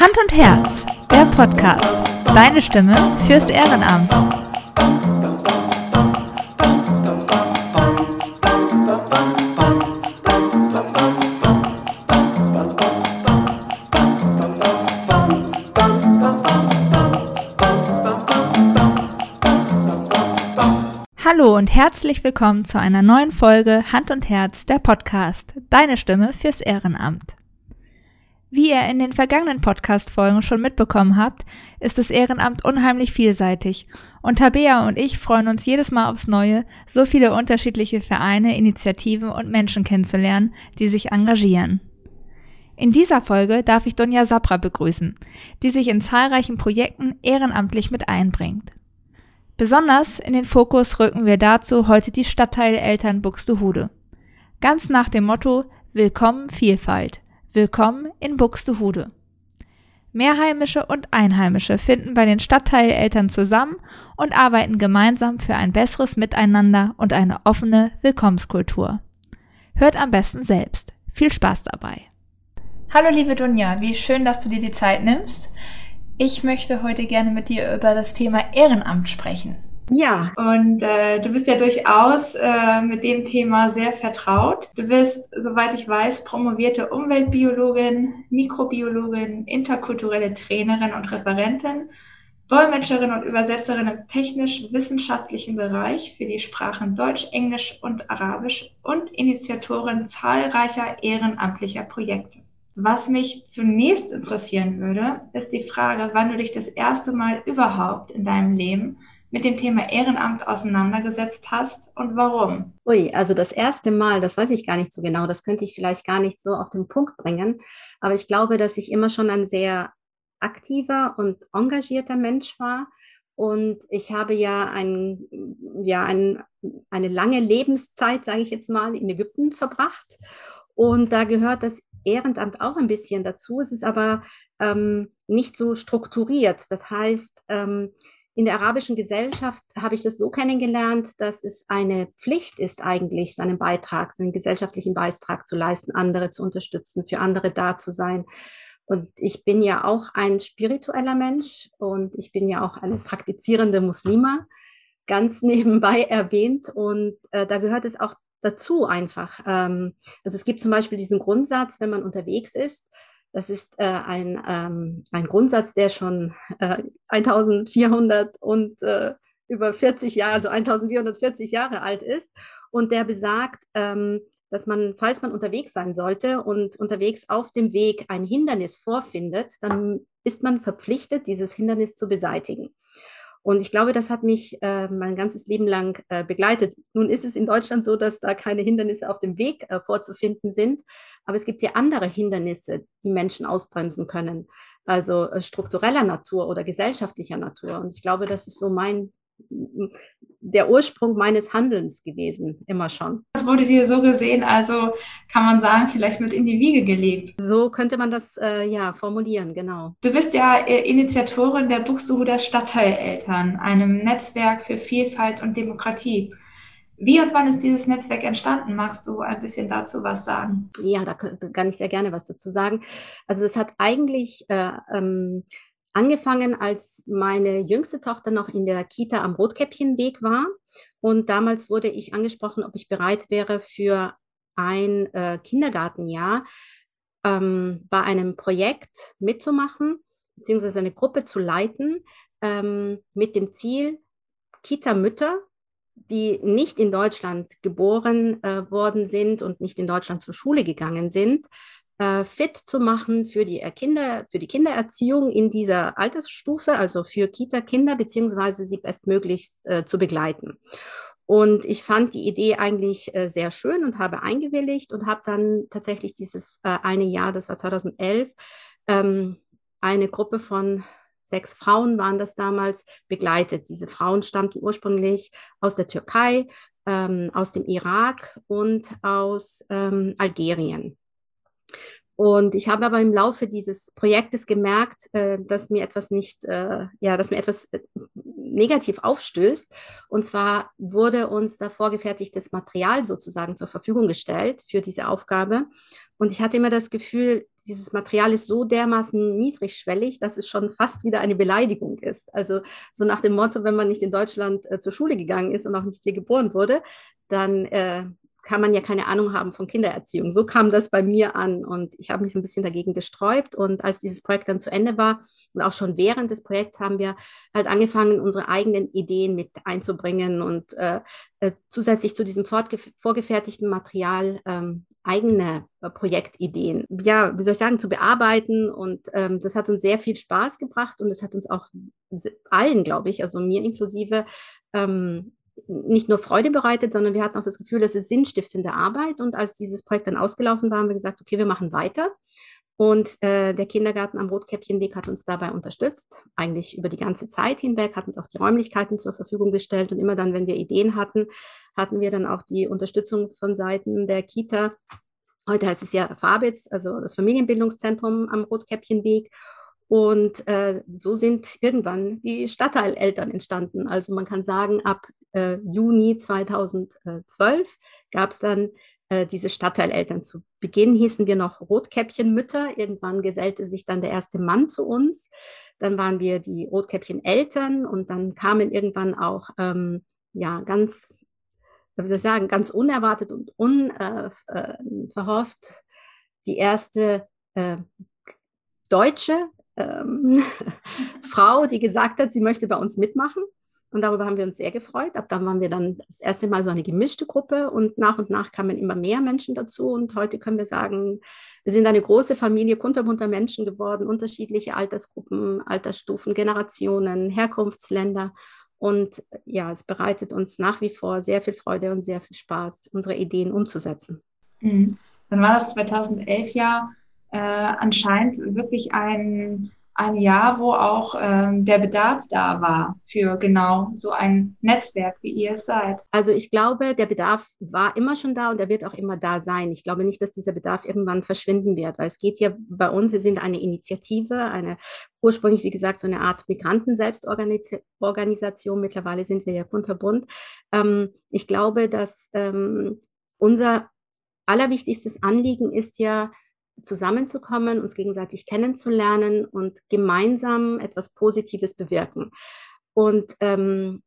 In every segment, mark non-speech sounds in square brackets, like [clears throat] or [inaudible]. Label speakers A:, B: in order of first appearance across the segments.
A: Hand und Herz, der Podcast. Deine Stimme fürs Ehrenamt. Hallo und herzlich willkommen zu einer neuen Folge Hand und Herz, der Podcast. Deine Stimme fürs Ehrenamt. Wie ihr in den vergangenen Podcast-Folgen schon mitbekommen habt, ist das Ehrenamt unheimlich vielseitig und Tabea und ich freuen uns jedes Mal aufs Neue, so viele unterschiedliche Vereine, Initiativen und Menschen kennenzulernen, die sich engagieren. In dieser Folge darf ich Donja Sapra begrüßen, die sich in zahlreichen Projekten ehrenamtlich mit einbringt. Besonders in den Fokus rücken wir dazu heute die Stadtteileltern Buxtehude. Ganz nach dem Motto Willkommen Vielfalt. Willkommen in Buxtehude. Mehrheimische und Einheimische finden bei den Stadtteileltern zusammen und arbeiten gemeinsam für ein besseres Miteinander und eine offene Willkommenskultur. Hört am besten selbst. Viel Spaß dabei. Hallo liebe Dunja, wie schön, dass du dir die Zeit nimmst. Ich möchte heute gerne mit dir über das Thema Ehrenamt sprechen. Ja. Und äh, du bist ja durchaus äh, mit dem Thema sehr vertraut. Du bist, soweit ich weiß, promovierte Umweltbiologin, Mikrobiologin, interkulturelle Trainerin und Referentin, Dolmetscherin und Übersetzerin im technisch-wissenschaftlichen Bereich für die Sprachen Deutsch, Englisch und Arabisch und Initiatorin zahlreicher ehrenamtlicher Projekte. Was mich zunächst interessieren würde, ist die Frage, wann du dich das erste Mal überhaupt in deinem Leben mit dem Thema Ehrenamt auseinandergesetzt hast und warum?
B: Ui, also das erste Mal, das weiß ich gar nicht so genau, das könnte ich vielleicht gar nicht so auf den Punkt bringen, aber ich glaube, dass ich immer schon ein sehr aktiver und engagierter Mensch war. Und ich habe ja, ein, ja ein, eine lange Lebenszeit, sage ich jetzt mal, in Ägypten verbracht. Und da gehört das Ehrenamt auch ein bisschen dazu. Es ist aber ähm, nicht so strukturiert. Das heißt, ähm, in der arabischen Gesellschaft habe ich das so kennengelernt, dass es eine Pflicht ist, eigentlich seinen Beitrag, seinen gesellschaftlichen Beitrag zu leisten, andere zu unterstützen, für andere da zu sein. Und ich bin ja auch ein spiritueller Mensch und ich bin ja auch eine praktizierende Muslima, ganz [laughs] nebenbei erwähnt. Und äh, da gehört es auch dazu einfach. Ähm, also es gibt zum Beispiel diesen Grundsatz, wenn man unterwegs ist, das ist äh, ein, ähm, ein Grundsatz, der schon äh, 1400 und äh, über 40 Jahre, also 1440 Jahre alt ist und der besagt, ähm, dass man, falls man unterwegs sein sollte und unterwegs auf dem Weg ein Hindernis vorfindet, dann ist man verpflichtet, dieses Hindernis zu beseitigen. Und ich glaube, das hat mich äh, mein ganzes Leben lang äh, begleitet. Nun ist es in Deutschland so, dass da keine Hindernisse auf dem Weg äh, vorzufinden sind. Aber es gibt ja andere Hindernisse, die Menschen ausbremsen können. Also äh, struktureller Natur oder gesellschaftlicher Natur. Und ich glaube, das ist so mein der Ursprung meines Handelns gewesen, immer schon.
A: Das wurde dir so gesehen, also kann man sagen, vielleicht mit in die Wiege gelegt.
B: So könnte man das äh, ja formulieren, genau.
A: Du bist ja äh, Initiatorin der Buxtehuder Stadtteileltern, einem Netzwerk für Vielfalt und Demokratie. Wie und wann ist dieses Netzwerk entstanden? Magst du ein bisschen dazu was sagen?
B: Ja, da kann ich sehr gerne was dazu sagen. Also es hat eigentlich äh, ähm, angefangen, als meine jüngste Tochter noch in der Kita am Rotkäppchenweg war. Und damals wurde ich angesprochen, ob ich bereit wäre, für ein äh, Kindergartenjahr ähm, bei einem Projekt mitzumachen, beziehungsweise eine Gruppe zu leiten, ähm, mit dem Ziel, Kita-Mütter, die nicht in Deutschland geboren äh, worden sind und nicht in Deutschland zur Schule gegangen sind, äh, fit zu machen für die, äh, Kinder, für die Kindererziehung in dieser Altersstufe, also für Kita-Kinder, beziehungsweise sie bestmöglichst äh, zu begleiten. Und ich fand die Idee eigentlich äh, sehr schön und habe eingewilligt und habe dann tatsächlich dieses äh, eine Jahr, das war 2011, ähm, eine Gruppe von sechs Frauen waren das damals, begleitet. Diese Frauen stammten ursprünglich aus der Türkei, ähm, aus dem Irak und aus ähm, Algerien. Und ich habe aber im Laufe dieses Projektes gemerkt, äh, dass mir etwas nicht, äh, ja, dass mir etwas äh, negativ aufstößt. Und zwar wurde uns da vorgefertigtes Material sozusagen zur Verfügung gestellt für diese Aufgabe. Und ich hatte immer das Gefühl, dieses Material ist so dermaßen niedrigschwellig, dass es schon fast wieder eine Beleidigung ist. Also so nach dem Motto, wenn man nicht in Deutschland äh, zur Schule gegangen ist und auch nicht hier geboren wurde, dann äh, kann man ja keine Ahnung haben von Kindererziehung. So kam das bei mir an und ich habe mich ein bisschen dagegen gesträubt. Und als dieses Projekt dann zu Ende war und auch schon während des Projekts haben wir halt angefangen, unsere eigenen Ideen mit einzubringen und äh, äh, zusätzlich zu diesem vorgefertigten Material ähm, eigene äh, Projektideen, ja, wie soll ich sagen, zu bearbeiten. Und ähm, das hat uns sehr viel Spaß gebracht und es hat uns auch allen, glaube ich, also mir inklusive, ähm, nicht nur Freude bereitet, sondern wir hatten auch das Gefühl, es ist sinnstiftende Arbeit. Und als dieses Projekt dann ausgelaufen war, haben wir gesagt, okay, wir machen weiter. Und äh, der Kindergarten am Rotkäppchenweg hat uns dabei unterstützt, eigentlich über die ganze Zeit hinweg, hat uns auch die Räumlichkeiten zur Verfügung gestellt. Und immer dann, wenn wir Ideen hatten, hatten wir dann auch die Unterstützung von Seiten der Kita. Heute heißt es ja Fabitz, also das Familienbildungszentrum am Rotkäppchenweg. Und äh, so sind irgendwann die Stadtteileltern entstanden. Also man kann sagen, ab äh, Juni 2012 gab es dann äh, diese Stadtteileltern. Zu Beginn hießen wir noch Rotkäppchenmütter. Irgendwann gesellte sich dann der erste Mann zu uns. Dann waren wir die Rotkäppcheneltern und dann kamen irgendwann auch ähm, ja ganz, wie soll ich sagen, ganz unerwartet und unverhofft äh, äh die erste äh, Deutsche ähm, [laughs] Frau, die gesagt hat, sie möchte bei uns mitmachen. Und darüber haben wir uns sehr gefreut. Ab dann waren wir dann das erste Mal so eine gemischte Gruppe und nach und nach kamen immer mehr Menschen dazu. Und heute können wir sagen, wir sind eine große Familie kunterbunter Menschen geworden, unterschiedliche Altersgruppen, Altersstufen, Generationen, Herkunftsländer. Und ja, es bereitet uns nach wie vor sehr viel Freude und sehr viel Spaß, unsere Ideen umzusetzen.
A: Mhm. Dann war das 2011 ja äh, anscheinend wirklich ein, ein Jahr, wo auch ähm, der Bedarf da war für genau so ein Netzwerk, wie ihr es seid.
B: Also ich glaube, der Bedarf war immer schon da und er wird auch immer da sein. Ich glaube nicht, dass dieser Bedarf irgendwann verschwinden wird, weil es geht ja bei uns, wir sind eine Initiative, eine ursprünglich, wie gesagt, so eine Art Migranten-Selbstorganisation. Mittlerweile sind wir ja kunterbunt. Ähm, ich glaube, dass ähm, unser allerwichtigstes Anliegen ist ja, zusammenzukommen, uns gegenseitig kennenzulernen und gemeinsam etwas Positives bewirken. Und ähm,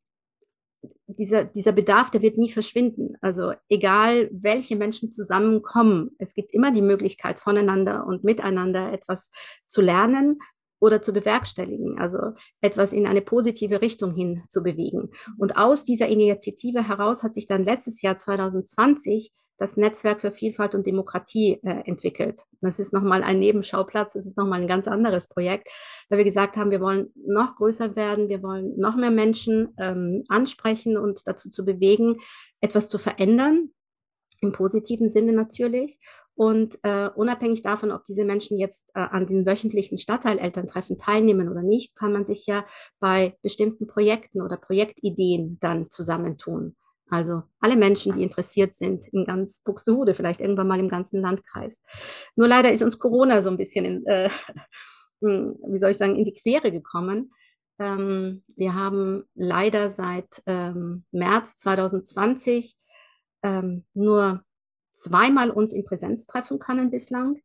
B: dieser, dieser Bedarf, der wird nie verschwinden. Also egal, welche Menschen zusammenkommen, es gibt immer die Möglichkeit, voneinander und miteinander etwas zu lernen oder zu bewerkstelligen, also etwas in eine positive Richtung hin zu bewegen. Und aus dieser Initiative heraus hat sich dann letztes Jahr 2020 das Netzwerk für Vielfalt und Demokratie äh, entwickelt. Das ist nochmal ein Nebenschauplatz, das ist nochmal ein ganz anderes Projekt, weil wir gesagt haben, wir wollen noch größer werden, wir wollen noch mehr Menschen ähm, ansprechen und dazu zu bewegen, etwas zu verändern, im positiven Sinne natürlich. Und äh, unabhängig davon, ob diese Menschen jetzt äh, an den wöchentlichen Stadtteilelterntreffen teilnehmen oder nicht, kann man sich ja bei bestimmten Projekten oder Projektideen dann zusammentun. Also alle Menschen, die interessiert sind in ganz Buxtehude, vielleicht irgendwann mal im ganzen Landkreis. Nur leider ist uns Corona so ein bisschen, in, äh, [laughs] hm, wie soll ich sagen, in die Quere gekommen. Ähm, wir haben leider seit ähm, März 2020 ähm, nur zweimal uns in Präsenz treffen können bislang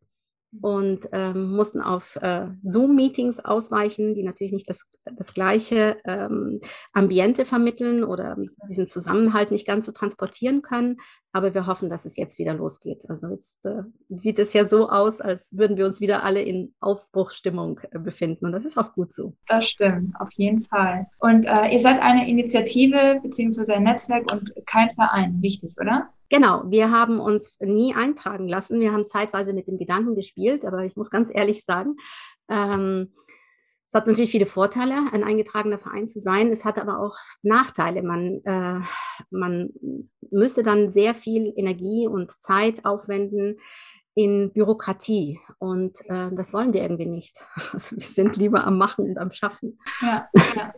B: und ähm, mussten auf äh, Zoom-Meetings ausweichen, die natürlich nicht das, das gleiche ähm, Ambiente vermitteln oder diesen Zusammenhalt nicht ganz so transportieren können. Aber wir hoffen, dass es jetzt wieder losgeht. Also jetzt äh, sieht es ja so aus, als würden wir uns wieder alle in Aufbruchstimmung äh, befinden. Und das ist auch gut so.
A: Das stimmt, auf jeden Fall. Und äh, ihr seid eine Initiative beziehungsweise ein Netzwerk und kein Verein, wichtig, oder?
B: Genau, wir haben uns nie eintragen lassen. Wir haben zeitweise mit dem Gedanken gespielt, aber ich muss ganz ehrlich sagen, ähm, es hat natürlich viele Vorteile, ein eingetragener Verein zu sein. Es hat aber auch Nachteile. Man, äh, man müsste dann sehr viel Energie und Zeit aufwenden in Bürokratie. Und äh, das wollen wir irgendwie nicht. [laughs] Also wir sind lieber am Machen und am Schaffen.
A: Ja, ja.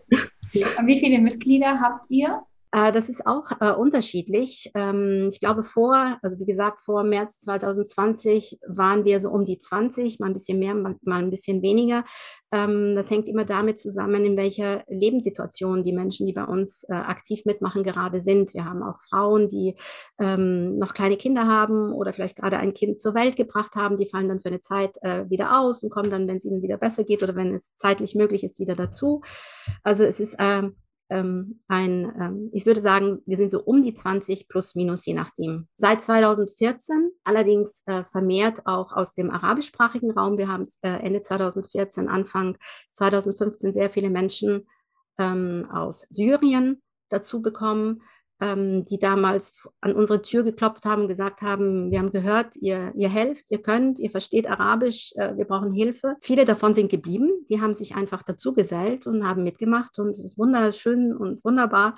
A: Und [laughs] wie viele Mitglieder habt ihr?
B: Äh, das ist auch äh, unterschiedlich. Ähm, ich glaube, vor, also wie gesagt, vor März 2020 waren wir so um die 20, mal ein bisschen mehr, mal, mal ein bisschen weniger. Ähm, das hängt immer damit zusammen, in welcher Lebenssituation die Menschen, die bei uns äh, aktiv mitmachen, gerade sind. Wir haben auch Frauen, die ähm, noch kleine Kinder haben oder vielleicht gerade ein Kind zur Welt gebracht haben. Die fallen dann für eine Zeit äh, wieder aus und kommen dann, wenn es ihnen wieder besser geht oder wenn es zeitlich möglich ist, wieder dazu. Also es ist ähm, ein, ähm, ich würde sagen, wir sind so um die 20 plus minus, je nachdem. Seit 2014, allerdings äh, vermehrt auch aus dem arabischsprachigen Raum. Wir haben äh, Ende 2014, Anfang 2015 sehr viele Menschen ähm, aus Syrien dazu bekommen ähm, die damals an unsere Tür geklopft haben und gesagt haben, wir haben gehört, ihr, ihr helft, ihr könnt, ihr versteht Arabisch, äh, wir brauchen Hilfe. Viele davon sind geblieben, die haben sich einfach dazu gesellt und haben mitgemacht und es ist wunderschön und wunderbar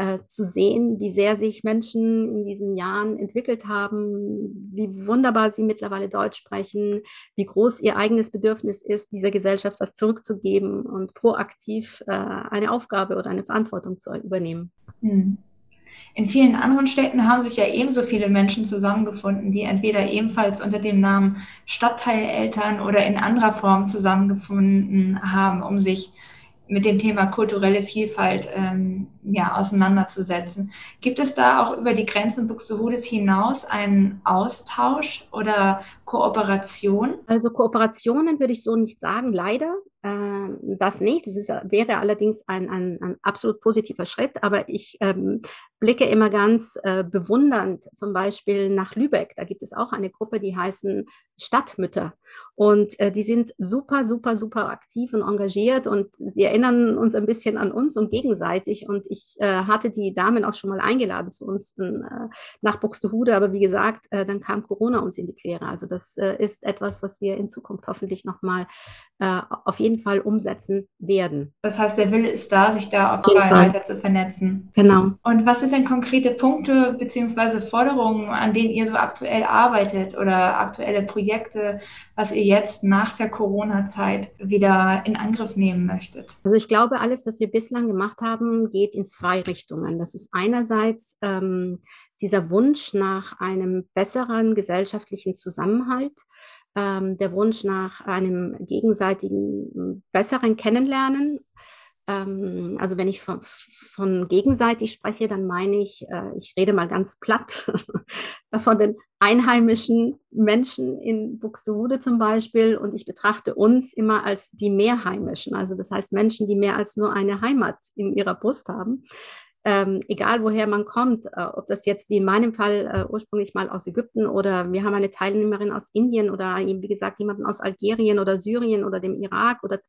B: äh, zu sehen, wie sehr sich Menschen in diesen Jahren entwickelt haben, wie wunderbar sie mittlerweile Deutsch sprechen, wie groß ihr eigenes Bedürfnis ist, dieser Gesellschaft was zurückzugeben und proaktiv äh, eine Aufgabe oder eine Verantwortung zu übernehmen. Mhm.
A: In vielen anderen Städten haben sich ja ebenso viele Menschen zusammengefunden, die entweder ebenfalls unter dem Namen Stadtteileltern oder in anderer Form zusammengefunden haben, um sich mit dem Thema kulturelle Vielfalt ähm, ja, auseinanderzusetzen. Gibt es da auch über die Grenzen Buxtehudes hinaus einen Austausch oder Kooperation?
B: Also Kooperationen würde ich so nicht sagen, leider. Äh, das nicht. Das ist, wäre allerdings ein, ein, ein absolut positiver Schritt. Aber ich ähm, blicke immer ganz äh, bewundernd zum Beispiel nach Lübeck. Da gibt es auch eine Gruppe, die heißen Stadtmütter. Und äh, die sind super, super, super aktiv und engagiert und sie erinnern uns ein bisschen an uns und gegenseitig. Und ich äh, hatte die Damen auch schon mal eingeladen zu uns äh, nach Buxtehude. Aber wie gesagt, äh, dann kam Corona uns in die Quere. Also das äh, ist etwas, was wir in Zukunft hoffentlich nochmal äh, auf jeden Fall umsetzen werden.
A: Das heißt, der Wille ist da, sich da auf jeden Fall weiter zu vernetzen.
B: Genau.
A: Und was sind denn konkrete Punkte beziehungsweise Forderungen, an denen ihr so aktuell arbeitet oder aktuelle Projekte, was ihr jetzt nach der Corona-Zeit wieder in Angriff nehmen möchtet?
B: Also ich glaube, alles, was wir bislang gemacht haben, geht in zwei Richtungen. Das ist einerseits ähm, dieser Wunsch nach einem besseren gesellschaftlichen Zusammenhalt, ähm, der Wunsch nach einem gegenseitigen besseren Kennenlernen. Ähm, also wenn ich von, von, gegenseitig spreche, dann meine ich, äh, ich rede mal ganz platt [laughs] von den einheimischen Menschen in Buxtehude zum Beispiel und ich betrachte uns immer als die Mehrheimischen, also das heißt Menschen, die mehr als nur eine Heimat in ihrer Brust haben ähm, egal woher man kommt, äh, ob das jetzt wie in meinem Fall äh, ursprünglich mal aus Ägypten oder wir haben eine Teilnehmerin aus Indien oder wie gesagt jemanden aus Algerien oder Syrien oder dem Irak oder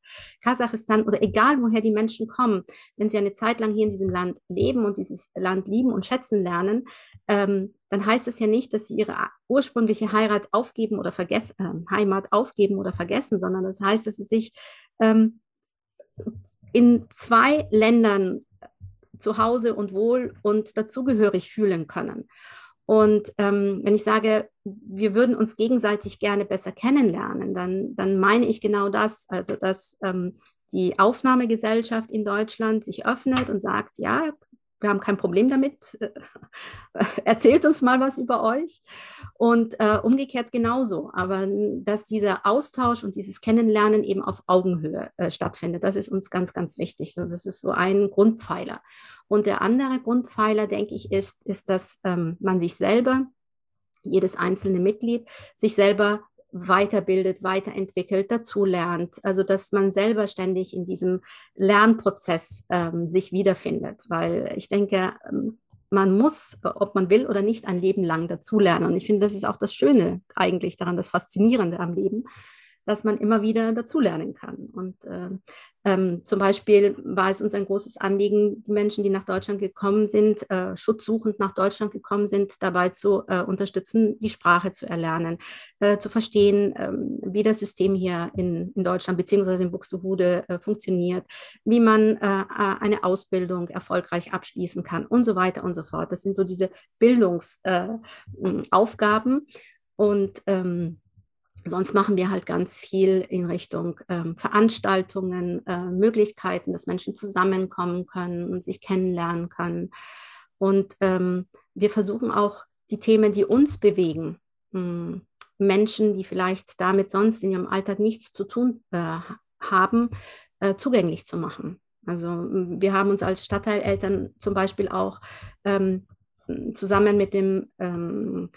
B: Kasachstan oder egal woher die Menschen kommen, wenn sie eine Zeit lang hier in diesem Land leben und dieses Land lieben und schätzen lernen, ähm, dann heißt es ja nicht, dass sie ihre ursprüngliche Heirat aufgeben oder vergessen, äh, Heimat aufgeben oder vergessen, sondern das heißt, dass sie sich ähm, in zwei Ländern zu Hause und wohl und dazugehörig fühlen können. Und ähm, wenn ich sage, wir würden uns gegenseitig gerne besser kennenlernen, dann, dann meine ich genau das, also dass ähm, die Aufnahmegesellschaft in Deutschland sich öffnet und sagt, ja, wir haben kein Problem damit. [laughs] Erzählt uns mal was über euch. Und äh, umgekehrt genauso. Aber dass dieser Austausch und dieses Kennenlernen eben auf Augenhöhe äh, stattfindet, das ist uns ganz, ganz wichtig. So, das ist so ein Grundpfeiler. Und der andere Grundpfeiler, denke ich, ist, ist dass ähm, man sich selber, jedes einzelne Mitglied, sich selber weiterbildet, weiterentwickelt, dazulernt. Also dass man selber ständig in diesem Lernprozess ähm, sich wiederfindet, weil ich denke, ähm, man muss, ob man will oder nicht, ein Leben lang dazulernen. Und ich finde, das ist auch das Schöne eigentlich daran, das Faszinierende am Leben, dass man immer wieder dazulernen kann. Und äh, ähm, zum Beispiel war es uns ein großes Anliegen, die Menschen, die nach Deutschland gekommen sind, äh, schutzsuchend nach Deutschland gekommen sind, dabei zu äh, unterstützen, die Sprache zu erlernen, äh, zu verstehen, ähm, wie das System hier in, in Deutschland beziehungsweise in Buxtehude äh, funktioniert, wie man äh, eine Ausbildung erfolgreich abschließen kann und so weiter und so fort. Das sind so diese Bildungsaufgaben. und ähm, Sonst machen wir halt ganz viel in Richtung ähm, Veranstaltungen, äh, Möglichkeiten, dass Menschen zusammenkommen können und sich kennenlernen können. Und ähm, wir versuchen auch die Themen, die uns bewegen, hm, Menschen, die vielleicht damit sonst in ihrem Alltag nichts zu tun äh, haben, äh, zugänglich zu machen. Also wir haben uns als Stadtteileltern zum Beispiel auch ähm, zusammen mit dem ähm,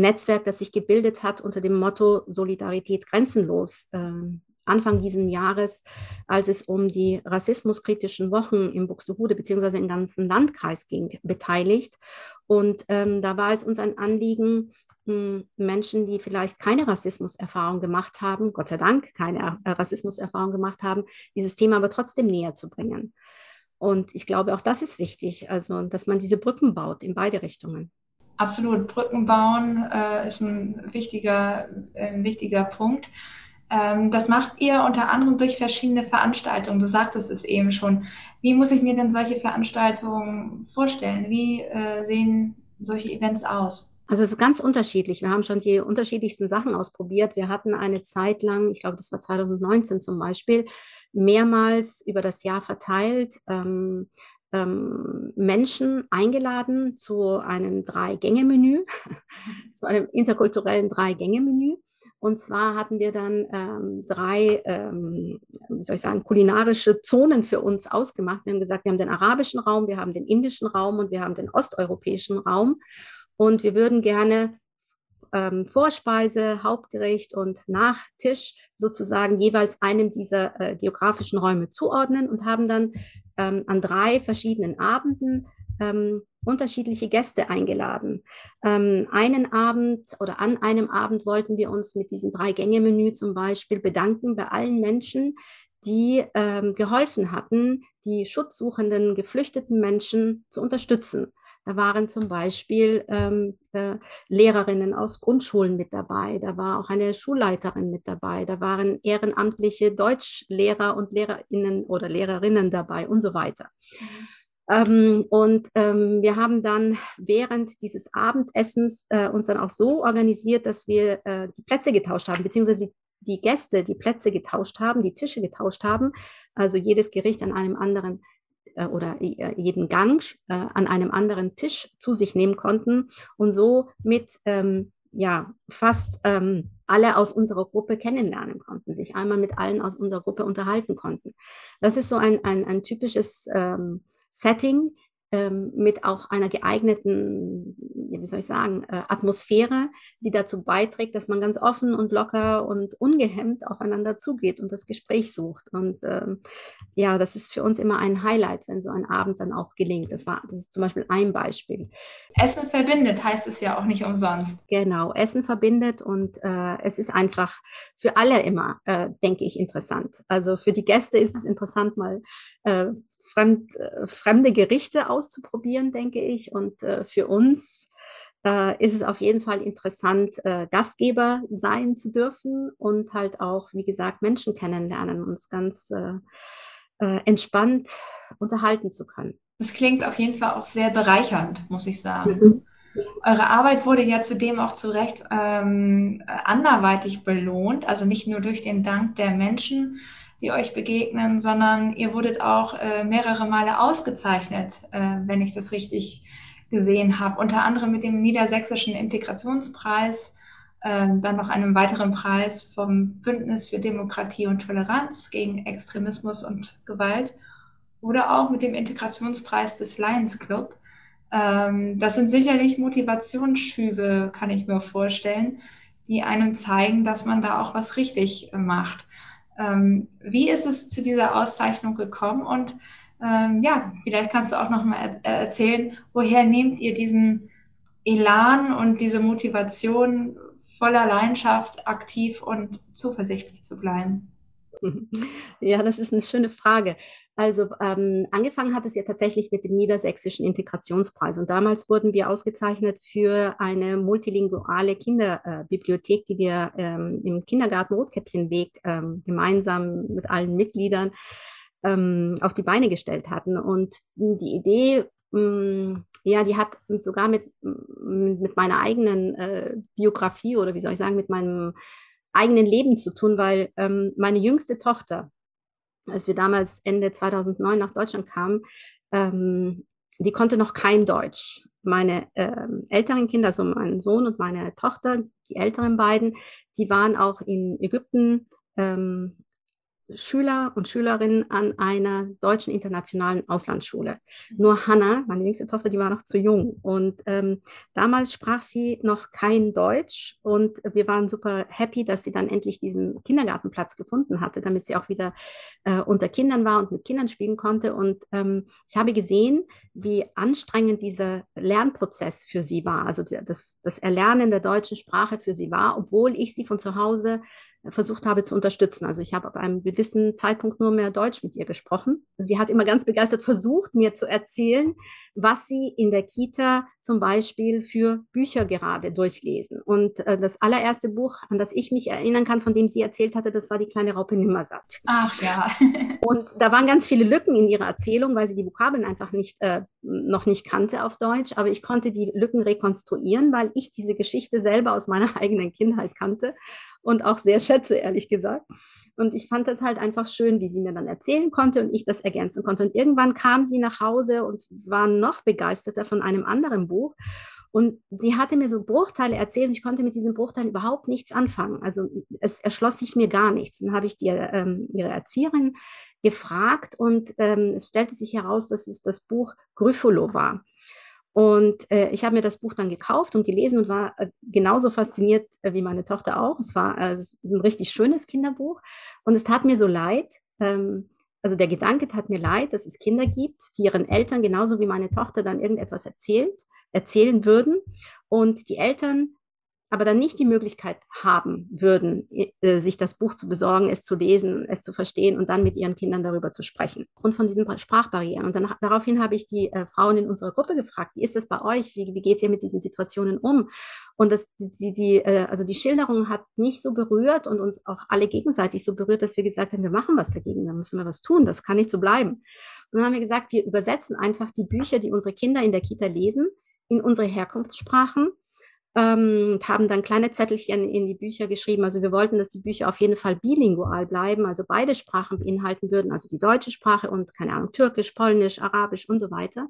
B: Netzwerk, das sich gebildet hat unter dem Motto Solidarität grenzenlos. Äh, Anfang dieses Jahres, als es um die rassismuskritischen Wochen im Buxtehude bzw. im ganzen Landkreis ging, beteiligt. Und ähm, da war es uns ein Anliegen, hm, Menschen, die vielleicht keine Rassismuserfahrung gemacht haben, Gott sei Dank keine äh, Rassismuserfahrung gemacht haben, dieses Thema aber trotzdem näher zu bringen. Und ich glaube, auch das ist wichtig, also dass man diese Brücken baut in beide Richtungen.
A: Absolut, Brücken bauen äh, ist ein wichtiger, äh, ein wichtiger Punkt. Ähm, das macht ihr unter anderem durch verschiedene Veranstaltungen. Du sagtest es eben schon. Wie muss ich mir denn solche Veranstaltungen vorstellen? Wie äh, sehen solche Events aus?
B: Also es ist ganz unterschiedlich. Wir haben schon die unterschiedlichsten Sachen ausprobiert. Wir hatten eine Zeit lang, ich glaube, das war 2019 zum Beispiel, mehrmals über das Jahr verteilt ähm, ähm, Menschen eingeladen zu einem Drei-Gänge-Menü, [laughs] zu einem interkulturellen Drei-Gänge-Menü. Und zwar hatten wir dann ähm, drei, ähm, wie soll ich sagen, kulinarische Zonen für uns ausgemacht. Wir haben gesagt, wir haben den arabischen Raum, wir haben den indischen Raum und wir haben den osteuropäischen Raum. Und wir würden gerne ähm, Vorspeise, Hauptgericht und Nachtisch sozusagen jeweils einem dieser äh, geografischen Räume zuordnen und haben dann ähm, an drei verschiedenen Abenden ähm, unterschiedliche Gäste eingeladen. Ähm, einen Abend oder an einem Abend wollten wir uns mit diesem Drei-Gänge-Menü zum Beispiel bedanken bei allen Menschen, die ähm, geholfen hatten, die schutzsuchenden, geflüchteten Menschen zu unterstützen. Da waren zum Beispiel ähm, äh, Lehrerinnen aus Grundschulen mit dabei, da war auch eine Schulleiterin mit dabei, da waren ehrenamtliche Deutschlehrer und Lehrerinnen oder Lehrerinnen dabei und so weiter. Mhm. Ähm, und ähm, wir haben dann während dieses Abendessens äh, uns dann auch so organisiert, dass wir äh, die Plätze getauscht haben, beziehungsweise die Gäste die Plätze getauscht haben, die Tische getauscht haben, also jedes Gericht an einem anderen oder äh, jeden Gang äh, an einem anderen Tisch zu sich nehmen konnten und so mit ähm, ja, fast ähm, alle aus unserer Gruppe kennenlernen konnten, sich einmal mit allen aus unserer Gruppe unterhalten konnten. Das ist so ein, ein, ein typisches ähm, Setting ähm, mit auch einer geeigneten, wie soll ich sagen, äh, Atmosphäre, die dazu beiträgt, dass man ganz offen und locker und ungehemmt aufeinander zugeht und das Gespräch sucht. Und ähm, ja, das ist für uns immer ein Highlight, wenn so ein Abend dann auch gelingt. Das war, das ist zum Beispiel ein Beispiel.
A: Essen verbindet heißt es ja auch nicht umsonst.
B: Genau, Essen verbindet und äh, es ist einfach für alle immer, äh, denke ich, interessant. Also für die Gäste ist es interessant, mal äh, fremd, äh, fremde Gerichte auszuprobieren, denke ich. Und äh, für uns äh, ist es auf jeden Fall interessant, äh, Gastgeber sein zu dürfen und halt auch, wie gesagt, Menschen kennenlernen, uns ganz äh, äh, entspannt unterhalten zu können.
A: Das klingt auf jeden Fall auch sehr bereichernd, muss ich sagen. Mhm. Eure Arbeit wurde ja zudem auch zu Recht ähm, anderweitig belohnt, also nicht nur durch den Dank der Menschen, die euch begegnen, sondern ihr wurdet auch äh, mehrere Male ausgezeichnet, äh, wenn ich das richtig gesehen habe. Unter anderem mit dem Niedersächsischen Integrationspreis, äh, dann noch einem weiteren Preis vom Bündnis für Demokratie und Toleranz gegen Extremismus und Gewalt oder auch mit dem Integrationspreis des Lions Club. Ähm, das sind sicherlich Motivationsschübe, kann ich mir vorstellen, die einem zeigen, dass man da auch was richtig macht. Ähm, wie ist es zu dieser Auszeichnung gekommen? Und ähm, ja, vielleicht kannst du auch noch mal er erzählen, woher nehmt ihr diesen Elan und diese Motivation, voller Leidenschaft aktiv und zuversichtlich zu bleiben?
B: Ja, das ist eine schöne Frage. Also ähm, angefangen hat es ja tatsächlich mit dem Niedersächsischen Integrationspreis. Und damals wurden wir ausgezeichnet für eine multilinguale Kinderbibliothek, äh, die wir ähm, im Kindergarten Rotkäppchenweg ähm, gemeinsam mit allen Mitgliedern ähm, auf die Beine gestellt hatten. Und die Idee, mm, ja, die hat sogar mit, mit meiner eigenen äh, Biografie oder wie soll ich sagen, mit meinem eigenen Leben zu tun, weil ähm, meine jüngste Tochter, als wir damals Ende 2009 nach Deutschland kamen, ähm, die konnte noch kein Deutsch. Meine ähm, älteren Kinder, also mein Sohn und meine Tochter, die älteren beiden, die waren auch in Ägypten ähm, Schüler und Schülerinnen an einer deutschen internationalen Auslandsschule. Mhm. Nur Hannah, meine jüngste Tochter, die war noch zu jung. Und ähm, damals sprach sie noch kein Deutsch. Und wir waren super happy, dass sie dann endlich diesen Kindergartenplatz gefunden hatte, damit sie auch wieder äh, unter Kindern war und mit Kindern spielen konnte. Und ähm, ich habe gesehen, wie anstrengend dieser Lernprozess für sie war, also das, das Erlernen der deutschen Sprache für sie war, obwohl ich sie von zu Hause versucht habe zu unterstützen. Also ich habe ab einem gewissen Zeitpunkt nur mehr Deutsch mit ihr gesprochen. Sie hat immer ganz begeistert versucht, mir zu erzählen, was sie in der Kita zum Beispiel für Bücher gerade durchlesen. Und äh, das allererste Buch, an das ich mich erinnern kann, von dem sie erzählt hatte, das war die kleine Raupe Nimmersatt.
A: Ach ja. [laughs]
B: und da waren ganz viele Lücken in ihrer Erzählung, weil sie die Vokabeln einfach nicht, äh, noch nicht kannte auf Deutsch. Aber ich konnte die Lücken rekonstruieren, weil ich diese Geschichte selber aus meiner [laughs] eigenen Kindheit kannte und auch sehr schätze, ehrlich gesagt. Und ich fand das halt einfach schön, wie sie mir dann erzählen konnte und ich das ergänzen konnte. Und irgendwann kam sie nach Hause und war noch begeisterter von einem anderen Buch. Und sie hatte mir so Bruchteile erzählt und ich konnte mit diesen Bruchteilen überhaupt nichts anfangen. Also es erschloss sich mir gar nichts. Dann habe ich die, ähm, ihre Erzieherin gefragt und ähm, es stellte sich heraus, dass es das Buch Gryffalo war. Und äh, ich habe mir das Buch dann gekauft und gelesen und war äh, genauso fasziniert äh, wie meine Tochter auch. Es war äh, ein richtig schönes Kinderbuch und es tat mir so leid. Ähm, also der Gedanke tat mir leid, dass es Kinder gibt, die ihren Eltern genauso wie meine Tochter dann irgendetwas erzählt, erzählen würden und die Eltern aber dann nicht die Möglichkeit haben würden, äh, sich das Buch zu besorgen, es zu lesen, es zu verstehen und dann mit ihren Kindern darüber zu sprechen. Und von diesen Sprachbarrieren. Und dann, daraufhin habe ich die äh, Frauen in unserer Gruppe gefragt, wie ist das bei euch? Wie, wie geht ihr mit diesen Situationen um? Und das, die, die, äh, also die Schilderung hat mich so berührt und uns auch alle gegenseitig so berührt, dass wir gesagt haben, wir machen was dagegen, da müssen wir was tun, das kann nicht so bleiben. Und dann haben wir gesagt, wir übersetzen einfach die Bücher, die unsere Kinder in der Kita lesen, in unsere Herkunftssprachen ähm, und haben dann kleine Zettelchen in die Bücher geschrieben. Also wir wollten, dass die Bücher auf jeden Fall bilingual bleiben, also beide Sprachen beinhalten würden, also die deutsche Sprache und keine Ahnung, Türkisch, Polnisch, Arabisch und so weiter.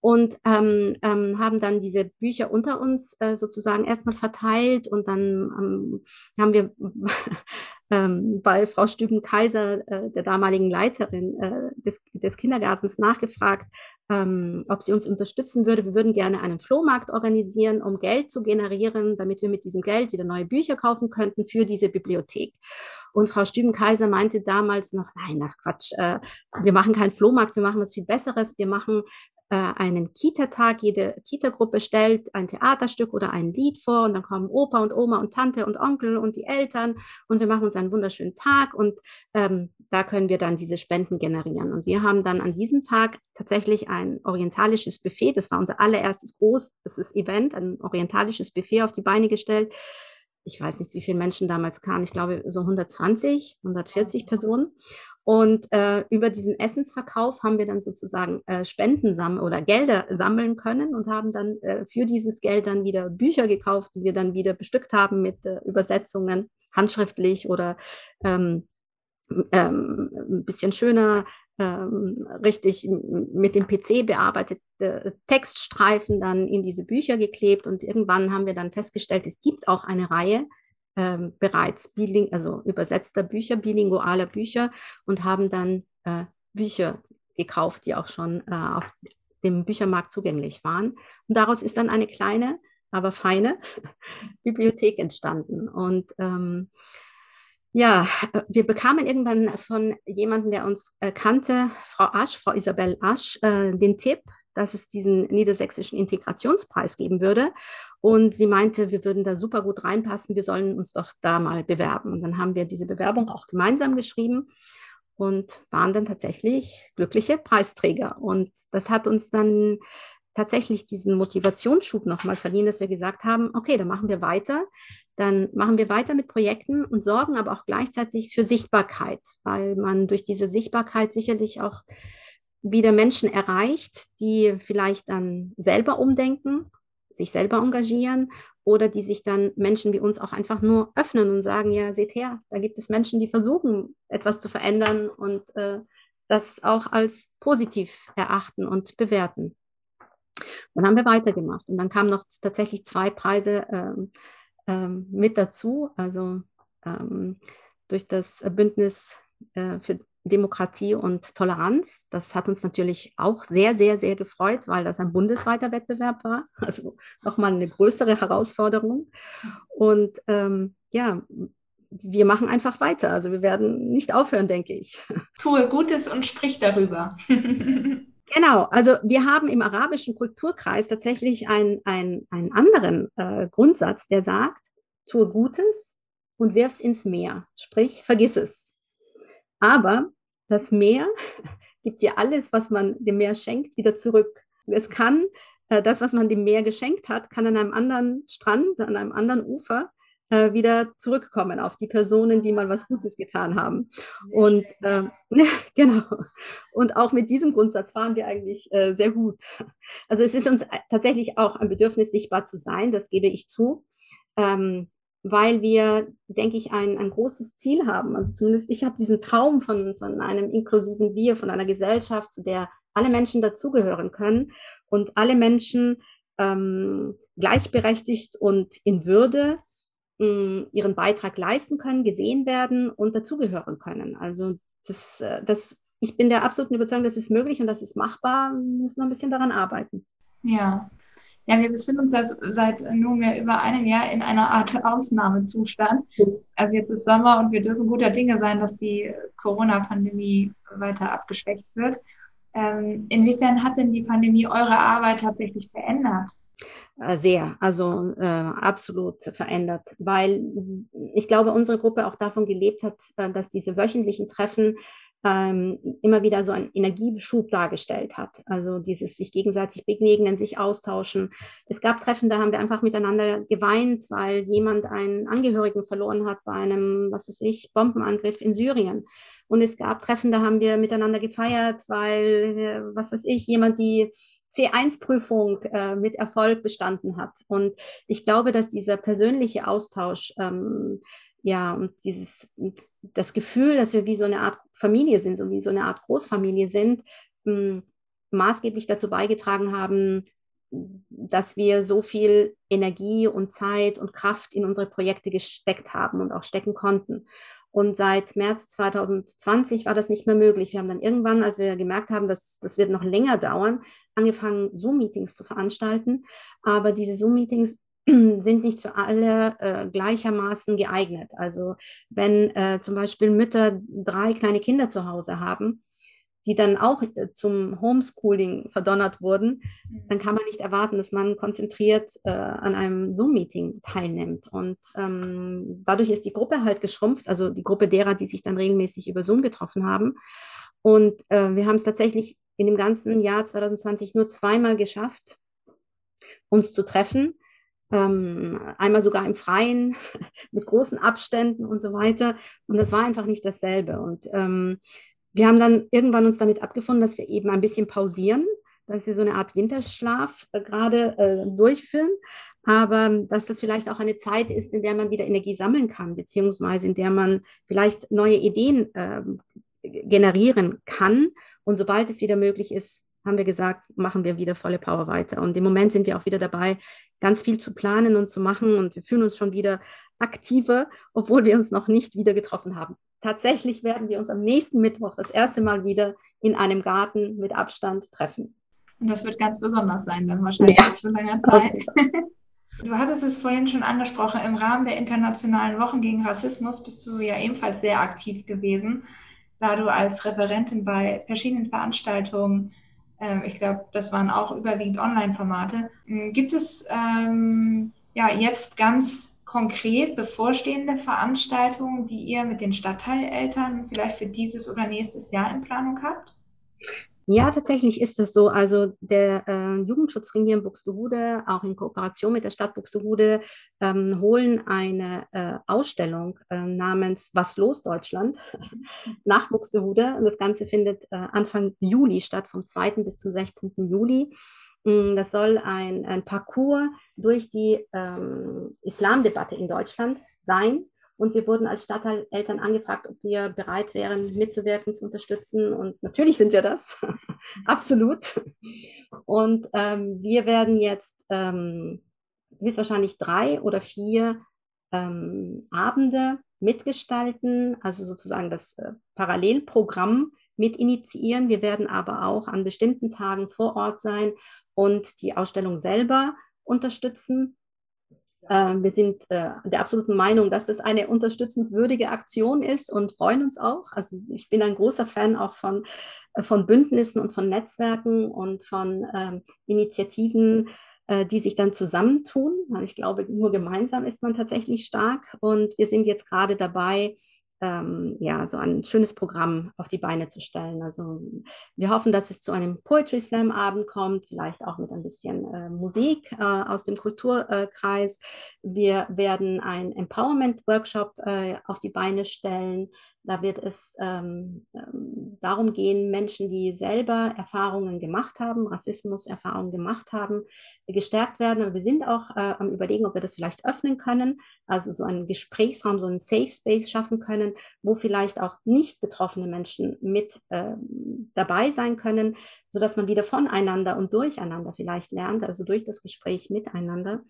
B: Und ähm, ähm, haben dann diese Bücher unter uns äh, sozusagen erstmal verteilt und dann ähm, haben wir [laughs] ähm, bei Frau Stüben-Kaiser, äh, der damaligen Leiterin äh, des, des, Kindergartens, nachgefragt, ähm, ob sie uns unterstützen würde. Wir würden gerne einen Flohmarkt organisieren, um Geld zu generieren, damit wir mit diesem Geld wieder neue Bücher kaufen könnten für diese Bibliothek. Und Frau Stüben-Kaiser meinte damals noch, nein, ach Quatsch, äh, wir machen keinen Flohmarkt, wir machen was viel Besseres. Wir machen äh, einen Kita-Tag. Jede Kita-Gruppe stellt ein Theaterstück oder ein Lied vor und dann kommen Opa und Oma und Tante und Onkel und die Eltern und wir machen uns einen wunderschönen Tag und ähm, da können wir dann diese Spenden generieren. Und wir haben dann an diesem Tag tatsächlich ein orientalisches Buffet, das war unser allererstes großes Event, ein orientalisches Buffet auf die Beine gestellt. Ich weiß nicht, wie viele Menschen damals kamen. Ich glaube, so 120, 140 Personen. Und äh, über diesen Essensverkauf haben wir dann sozusagen äh, Spenden sammeln oder Gelder sammeln können und haben dann äh, für dieses Geld dann wieder Bücher gekauft, die wir dann wieder bestückt haben mit äh, Übersetzungen, handschriftlich oder ähm, ähm, ein bisschen schöner, ähm, richtig mit dem PC bearbeitete Textstreifen dann in diese Bücher geklebt. Und irgendwann haben wir dann festgestellt, es gibt auch eine Reihe ähm, bereits biling also übersetzter Bücher, bilingualer Bücher und haben dann äh, Bücher gekauft, die auch schon äh, auf dem Büchermarkt zugänglich waren. Und daraus ist dann eine kleine, aber feine [laughs] Bibliothek entstanden. Und ähm, ja, wir bekamen irgendwann von jemandem, der uns äh, kannte, Frau Asch, Frau Isabel Asch, äh, den Tipp, dass es diesen niedersächsischen Integrationspreis geben würde. Und sie meinte, wir würden da super gut reinpassen, wir sollen uns doch da mal bewerben. Und dann haben wir diese Bewerbung auch gemeinsam geschrieben und waren dann tatsächlich glückliche Preisträger. Und das hat uns dann tatsächlich diesen Motivationsschub nochmal verliehen, dass wir gesagt haben, okay, dann machen wir weiter. Dann machen wir weiter mit Projekten und sorgen aber auch gleichzeitig für Sichtbarkeit, weil man durch diese Sichtbarkeit sicherlich auch wieder Menschen erreicht, die vielleicht dann selber umdenken, sich selber engagieren oder die sich dann Menschen wie uns auch einfach nur öffnen und sagen, ja, seht her, da gibt es Menschen, die versuchen, etwas zu verändern und äh, das auch als positiv erachten und bewerten. Dann haben wir weitergemacht und dann kamen noch tatsächlich zwei Preise ähm, ähm, mit dazu, also ähm, durch das Bündnis äh, für Demokratie und Toleranz. Das hat uns natürlich auch sehr, sehr, sehr gefreut, weil das ein bundesweiter Wettbewerb war. [laughs] Also nochmal eine größere Herausforderung. Und ähm, ja, wir machen einfach weiter. Also wir werden nicht aufhören, denke ich. [laughs]
A: Tue Gutes und sprich darüber. [laughs]
B: Genau, also wir haben im arabischen Kulturkreis tatsächlich einen, einen, einen anderen äh, Grundsatz, der sagt, tue Gutes und wirf's ins Meer. Sprich, vergiss es. Aber das Meer [laughs] gibt ja alles, was man dem Meer schenkt, wieder zurück. Es kann, äh, das, was man dem Meer geschenkt hat, kann an einem anderen Strand, an einem anderen Ufer äh, wieder zurückkommen auf die Personen, die mal was Gutes getan haben. Sehr und äh, [laughs] genau. Und auch mit diesem Grundsatz fahren wir eigentlich äh, sehr gut. Also es ist uns tatsächlich auch ein Bedürfnis, sichtbar zu sein, das gebe ich zu. Ähm, weil wir, denke ich, ein, ein großes Ziel haben. Also zumindest ich habe diesen Traum von, von einem inklusiven Wir, von einer Gesellschaft, zu der alle Menschen dazugehören können und alle Menschen ähm, gleichberechtigt und in Würde mm, ihren Beitrag leisten können, gesehen werden und dazugehören können. Also das, äh, das, ich bin der absoluten Überzeugung, das ist möglich und das ist machbar. Wir müssen noch ein bisschen daran arbeiten.
A: Ja, ja, wir befinden uns also seit nunmehr über einem Jahr in einer Art Ausnahmezustand. Also jetzt ist Sommer und wir dürfen guter Dinge sein, dass die Corona-Pandemie weiter abgeschwächt wird. Ähm, inwiefern hat denn die Pandemie eure Arbeit tatsächlich verändert?
B: Äh, sehr, also äh, absolut verändert, weil ich glaube, unsere Gruppe auch davon gelebt hat, äh, dass diese wöchentlichen Treffen ähm, immer wieder so einen Energieschub dargestellt hat. Also dieses sich gegenseitig begegnen, sich austauschen. Es gab Treffen, da haben wir einfach miteinander geweint, weil jemand einen Angehörigen verloren hat bei einem, was weiß ich, Bombenangriff in Syrien. Und es gab Treffen, da haben wir miteinander gefeiert, weil, äh, was weiß ich, jemand die C1-Prüfung äh, mit Erfolg bestanden hat. Und ich glaube, dass dieser persönliche Austausch ähm, ja, und dieses, das Gefühl, dass wir wie so eine Art Familie sind, so wie so eine Art Großfamilie sind, mh, maßgeblich dazu beigetragen haben, dass wir so viel Energie und Zeit und Kraft in unsere Projekte gesteckt haben und auch stecken konnten. Und seit März 2020 war das nicht mehr möglich. Wir haben dann irgendwann, als wir gemerkt haben, dass das wird noch länger dauern, angefangen, Zoom-Meetings zu veranstalten. Aber diese Zoom-Meetings [clears throat] sind nicht für alle äh, gleichermaßen geeignet. Also wenn äh, zum Beispiel Mütter drei kleine Kinder zu Hause haben, die dann auch äh, zum Homeschooling verdonnert wurden, mhm. dann kann man nicht erwarten, dass man konzentriert äh, an einem Zoom-Meeting teilnimmt. Und ähm, dadurch ist die Gruppe halt geschrumpft, also die Gruppe derer, die sich dann regelmäßig über Zoom getroffen haben. Und äh, wir haben es tatsächlich in dem ganzen Jahr 2020 nur zweimal geschafft, uns zu treffen ähm, einmal sogar im Freien [laughs] mit großen Abständen und so weiter. Und das war einfach nicht dasselbe. Und ähm, wir haben dann irgendwann uns damit abgefunden, dass wir eben ein bisschen pausieren, dass wir so eine Art Winterschlaf äh, gerade äh, durchführen, aber dass das vielleicht auch eine Zeit ist, in der man wieder Energie sammeln kann, beziehungsweise in der man vielleicht neue Ideen äh, generieren kann. Und sobald es wieder möglich ist, haben wir gesagt, machen wir wieder volle Power weiter. Und im Moment sind wir auch wieder dabei, ganz viel zu planen und zu machen. Und wir fühlen uns schon wieder aktiver, obwohl wir uns noch nicht wieder getroffen haben. Tatsächlich werden wir uns am nächsten Mittwoch das erste Mal wieder in einem Garten mit Abstand treffen.
A: Und das wird ganz besonders sein, dann wahrscheinlich ja. schon langer Zeit. [laughs] Du hattest es vorhin schon angesprochen, im Rahmen der internationalen Wochen gegen Rassismus bist du ja ebenfalls sehr aktiv gewesen, da du als Referentin bei verschiedenen Veranstaltungen ähm, ich glaube, das waren auch überwiegend Online-Formate. Hm, gibt es ähm, ja jetzt ganz konkret bevorstehende Veranstaltungen, die ihr mit den Stadtteileltern vielleicht für dieses oder nächstes Jahr in Planung habt?
B: Ja, tatsächlich ist das so. Also der äh, Jugendschutzring hier in Buxtehude, auch in Kooperation mit der Stadt Buxtehude, ähm, holen eine äh, Ausstellung äh, namens Was los Deutschland [laughs] nach Buxtehude. Und das Ganze findet äh, Anfang Juli statt, vom 2. bis zum 16. Juli. Mm, das soll ein, ein Parcours durch die ähm, Islamdebatte in Deutschland sein. Und wir wurden als Stadteltern angefragt, ob wir bereit wären, mitzuwirken, zu unterstützen. Und natürlich sind wir das, [laughs] absolut. Und ähm, wir werden jetzt ähm, höchstwahrscheinlich drei oder vier ähm, Abende mitgestalten, also sozusagen das äh, Parallelprogramm mit initiieren. Wir werden aber auch an bestimmten Tagen vor Ort sein und die Ausstellung selber unterstützen. Äh, wir sind äh, der absoluten Meinung, dass das eine unterstützenswürdige Aktion ist und freuen uns auch. Also ich bin ein großer Fan auch von, äh, von Bündnissen und von Netzwerken und von ähm, Initiativen, äh, die sich dann zusammentun. Ich glaube, nur gemeinsam ist man tatsächlich stark. Und wir sind jetzt gerade dabei, ähm, ja, so ein schönes Programm auf die Beine zu stellen. Also wir hoffen, dass es zu einem Poetry Slam Abend kommt, vielleicht auch mit ein bisschen äh, Musik äh, aus dem Kulturkreis. wir werden ein Empowerment Workshop äh, auf die Beine stellen. Da wird es ähm, ähm, darum gehen, Menschen, die selber Erfahrungen gemacht haben, Rassismus-Erfahrungen gemacht haben, gestärkt werden. Aber wir sind auch äh, am Überlegen, ob wir das vielleicht öffnen können, also so einen Gesprächsraum, so einen Safe Space schaffen können, wo vielleicht auch nicht betroffene Menschen mit äh, dabei sein können, sodass man wieder voneinander und durcheinander vielleicht lernt, also durch das Gespräch miteinander.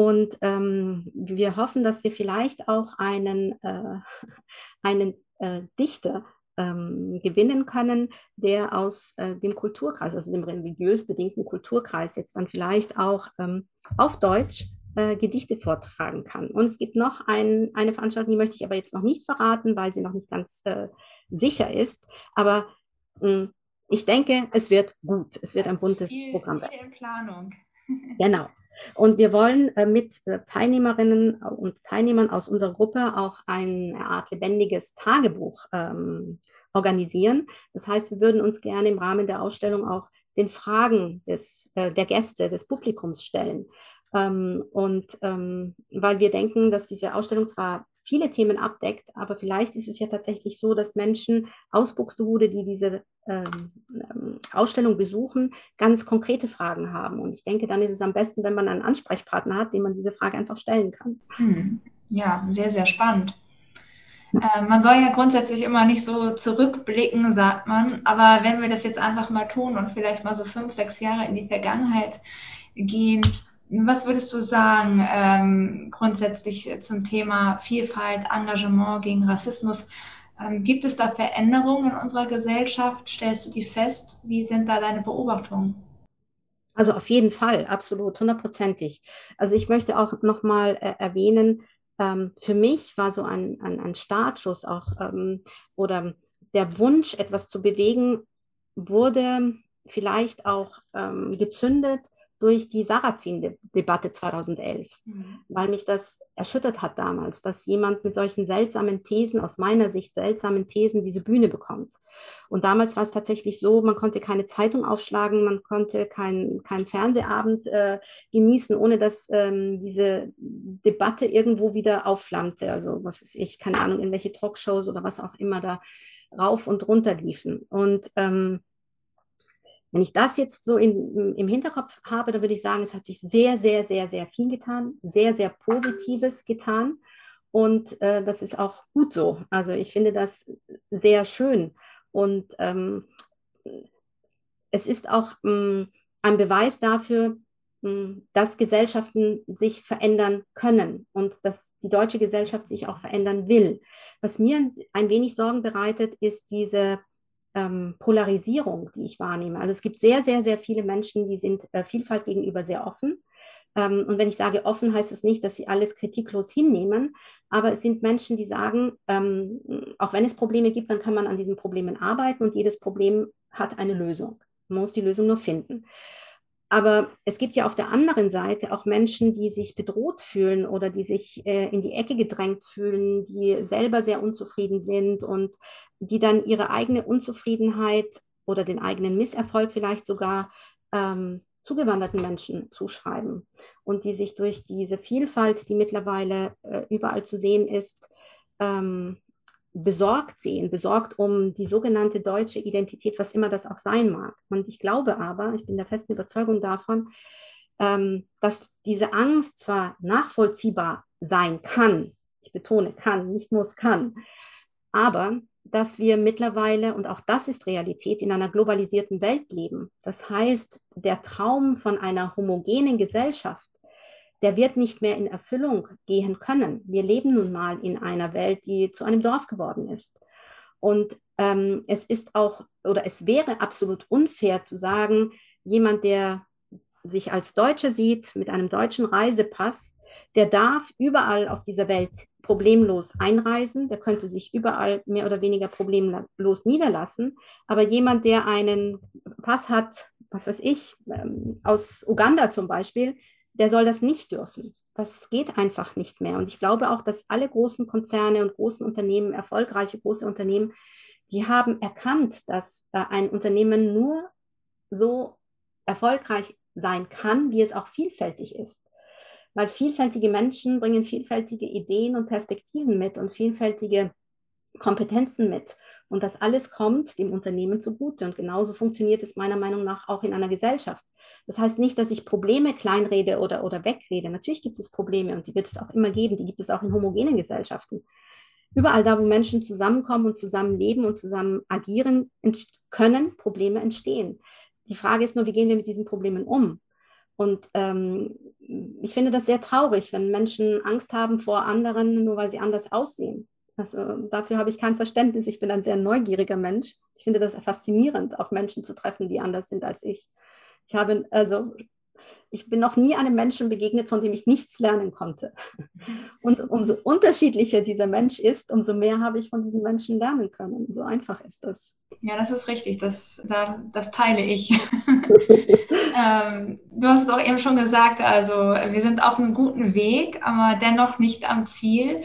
B: Und ähm, wir hoffen, dass wir vielleicht auch einen, äh, [laughs] einen äh, Dichter ähm, gewinnen können, der aus äh, dem Kulturkreis, also dem religiös bedingten Kulturkreis, jetzt dann vielleicht auch ähm, auf Deutsch äh, Gedichte vortragen kann. Und es gibt noch ein, eine Veranstaltung, die möchte ich aber jetzt noch nicht verraten, weil sie noch nicht ganz äh, sicher ist. Aber hm, ich denke, es wird gut. Es wird ein buntes viel, Programm.
A: Viel in Planung. [laughs]
B: genau. Und wir wollen äh, mit äh, Teilnehmerinnen und Teilnehmern aus unserer Gruppe auch eine Art lebendiges Tagebuch ähm, organisieren. Das heißt, wir würden uns gerne im Rahmen der Ausstellung auch den Fragen des, äh, der Gäste, des Publikums stellen. Ähm, und ähm, weil wir denken, dass diese Ausstellung zwar viele Themen abdeckt, aber vielleicht ist es ja tatsächlich so, dass Menschen aus Buxtehude, die diese ähm, ähm, Ausstellung besuchen, ganz konkrete Fragen haben. Und ich denke, dann ist es am besten, wenn man einen Ansprechpartner hat, dem man diese Frage einfach stellen kann.
A: Hm. Ja, sehr, sehr spannend. Äh, man soll ja grundsätzlich immer nicht so zurückblicken, sagt man. Aber wenn wir das jetzt einfach mal tun und vielleicht mal so fünf, sechs Jahre in die Vergangenheit gehen, was würdest du sagen ähm, grundsätzlich zum Thema Vielfalt, Engagement gegen Rassismus? Ähm, gibt es da Veränderungen in unserer Gesellschaft? Stellst du die fest? Wie sind da deine Beobachtungen?
B: Also auf jeden Fall, absolut, hundertprozentig. Also ich möchte auch nochmal äh, erwähnen, ähm, für mich war so ein, ein, ein Startschuss auch ähm, oder der Wunsch, etwas zu bewegen, wurde vielleicht auch ähm, gezündet durch die Sarrazin-Debatte 2011, mhm. weil mich das erschüttert hat damals, dass jemand mit solchen seltsamen Thesen, aus meiner Sicht seltsamen Thesen, diese Bühne bekommt. Und damals war es tatsächlich so, man konnte keine Zeitung aufschlagen, man konnte keinen kein Fernsehabend äh, genießen, ohne dass ähm, diese Debatte irgendwo wieder aufflammte. Also was weiß ich, keine Ahnung, in welche Talkshows oder was auch immer da rauf und runter liefen. Und ähm, wenn ich das jetzt so in, im Hinterkopf habe, dann würde ich sagen, es hat sich sehr, sehr, sehr, sehr viel getan, sehr, sehr Positives getan. Und äh, das ist auch gut so. Also ich finde das sehr schön. Und ähm, es ist auch ähm, ein Beweis dafür, ähm, dass Gesellschaften sich verändern können und dass die deutsche Gesellschaft sich auch verändern will. Was mir ein wenig Sorgen bereitet, ist diese ähm, Polarisierung, die ich wahrnehme. Also es gibt sehr, sehr, sehr viele Menschen, die sind äh, Vielfalt gegenüber sehr offen. Ähm, und wenn ich sage offen, heißt es das nicht, dass sie alles kritiklos hinnehmen, aber es sind Menschen, die sagen, ähm, auch wenn es Probleme gibt, dann kann man an diesen Problemen arbeiten und jedes Problem hat eine Lösung. Man muss die Lösung nur finden. Aber es gibt ja auf der anderen Seite auch Menschen, die sich bedroht fühlen oder die sich äh, in die Ecke gedrängt fühlen, die selber sehr unzufrieden sind und die dann ihre eigene Unzufriedenheit oder den eigenen Misserfolg vielleicht sogar ähm, zugewanderten Menschen zuschreiben. Und die sich durch diese Vielfalt, die mittlerweile äh, überall zu sehen ist, ähm, besorgt sehen, besorgt um die sogenannte deutsche Identität, was immer das auch sein mag. Und ich glaube aber, ich bin der festen Überzeugung davon, ähm, dass diese Angst zwar nachvollziehbar sein kann, ich betone kann, nicht muss kann, aber dass wir mittlerweile, und auch das ist Realität, in einer globalisierten Welt leben. Das heißt, der Traum von einer homogenen Gesellschaft, der wird nicht mehr in Erfüllung gehen können. Wir leben nun mal in einer Welt, die zu einem Dorf geworden ist. Und ähm, es ist auch, oder es wäre absolut unfair zu sagen, jemand, der sich als Deutsche sieht, mit einem deutschen Reisepass, der darf überall auf dieser Welt problemlos einreisen, der könnte sich überall mehr oder weniger problemlos niederlassen. Aber jemand, der einen Pass hat, was weiß ich, ähm, aus Uganda zum Beispiel, der soll das nicht dürfen. Das geht einfach nicht mehr. Und ich glaube auch, dass alle großen Konzerne und großen Unternehmen, erfolgreiche große Unternehmen, die haben erkannt, dass äh, ein Unternehmen nur so erfolgreich sein kann, wie es auch vielfältig ist. Weil vielfältige Menschen bringen vielfältige Ideen und Perspektiven mit und vielfältige Kompetenzen mit. Und das alles kommt dem Unternehmen zugute. Und genauso funktioniert es meiner Meinung nach auch in einer Gesellschaft. Das heißt nicht, dass ich Probleme kleinrede oder, oder wegrede. Natürlich gibt es Probleme und die wird es auch immer geben. Die gibt es auch in homogenen Gesellschaften. Überall da, wo Menschen zusammenkommen und zusammenleben und zusammen agieren können, Probleme entstehen. Die Frage ist nur, wie gehen wir mit diesen Problemen um? Und ähm, ich finde das sehr traurig, wenn Menschen Angst haben vor anderen, nur weil sie anders aussehen. Also, dafür habe ich kein Verständnis. Ich bin ein sehr neugieriger Mensch. Ich finde das faszinierend, auch Menschen zu treffen, die anders sind als ich. Ich habe also ich bin noch nie einem Menschen begegnet, von dem ich nichts lernen konnte. [laughs] Und umso unterschiedlicher dieser Mensch ist, umso mehr habe ich von diesen Menschen lernen können. So einfach ist das.
A: Ja, das ist richtig. Das, da, das teile ich. [laughs] ähm, du hast es auch eben schon gesagt, also wir sind auf einem guten Weg, aber dennoch nicht am Ziel.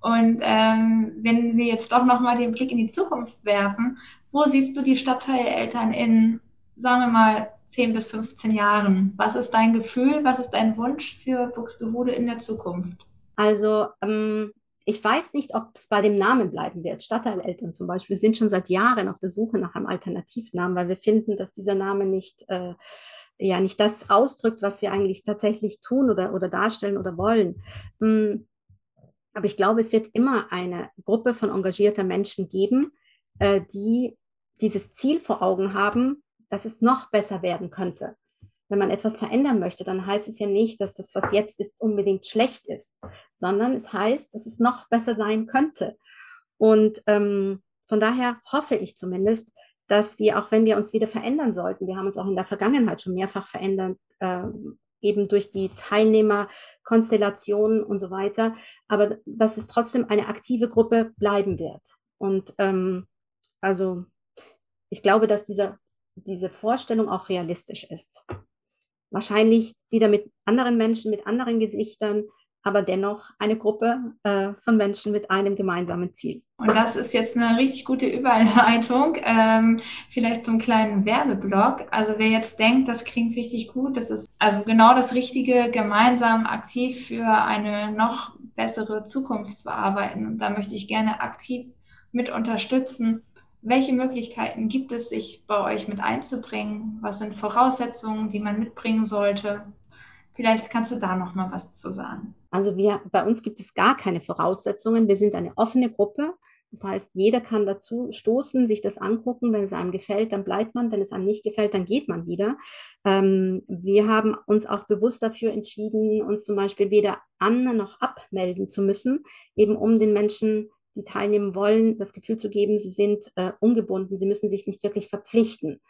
A: Und ähm, wenn wir jetzt doch nochmal den Blick in die Zukunft werfen, wo siehst du die Stadtteileltern in, sagen wir mal, 10 bis 15 Jahren? Was ist dein Gefühl, was ist dein Wunsch für Buxtehude in der Zukunft?
B: Also ähm, ich weiß nicht, ob es bei dem Namen bleiben wird. Stadtteileltern zum Beispiel sind schon seit Jahren auf der Suche nach einem Alternativnamen, weil wir finden, dass dieser Name nicht, äh, ja, nicht das ausdrückt, was wir eigentlich tatsächlich tun oder, oder darstellen oder wollen. Ähm, aber ich glaube, es wird immer eine Gruppe von engagierter Menschen geben, äh, die dieses Ziel vor Augen haben, dass es noch besser werden könnte. Wenn man etwas verändern möchte, dann heißt es ja nicht, dass das, was jetzt ist, unbedingt schlecht ist, sondern es heißt, dass es noch besser sein könnte. Und ähm, von daher hoffe ich zumindest, dass wir, auch wenn wir uns wieder verändern sollten, wir haben uns auch in der Vergangenheit schon mehrfach verändert, äh, eben durch die Teilnehmerkonstellationen und so weiter, aber dass es trotzdem eine aktive Gruppe bleiben wird. Und ähm, also ich glaube, dass dieser diese Vorstellung auch realistisch ist. Wahrscheinlich wieder mit anderen Menschen, mit anderen Gesichtern, aber dennoch eine Gruppe äh, von Menschen mit einem gemeinsamen Ziel.
A: Und das ist jetzt eine richtig gute Überleitung, ähm, vielleicht zum kleinen Werbeblock. Also wer jetzt denkt, das klingt richtig gut, das ist also genau das Richtige, gemeinsam aktiv für eine noch bessere Zukunft zu arbeiten. Und da möchte ich gerne aktiv mit unterstützen. Welche Möglichkeiten gibt es, sich bei euch mit einzubringen? Was sind Voraussetzungen, die man mitbringen sollte? Vielleicht kannst du da noch mal was zu sagen.
B: Also wir, bei uns gibt es gar keine Voraussetzungen. Wir sind eine offene Gruppe. Das heißt, jeder kann dazu stoßen, sich das angucken. Wenn es einem gefällt, dann bleibt man. Wenn es einem nicht gefällt, dann geht man wieder. Ähm, wir haben uns auch bewusst dafür entschieden, uns zum Beispiel weder an noch abmelden zu müssen, eben um den Menschen die teilnehmen wollen, das Gefühl zu geben, sie sind äh, ungebunden, sie müssen sich nicht wirklich verpflichten.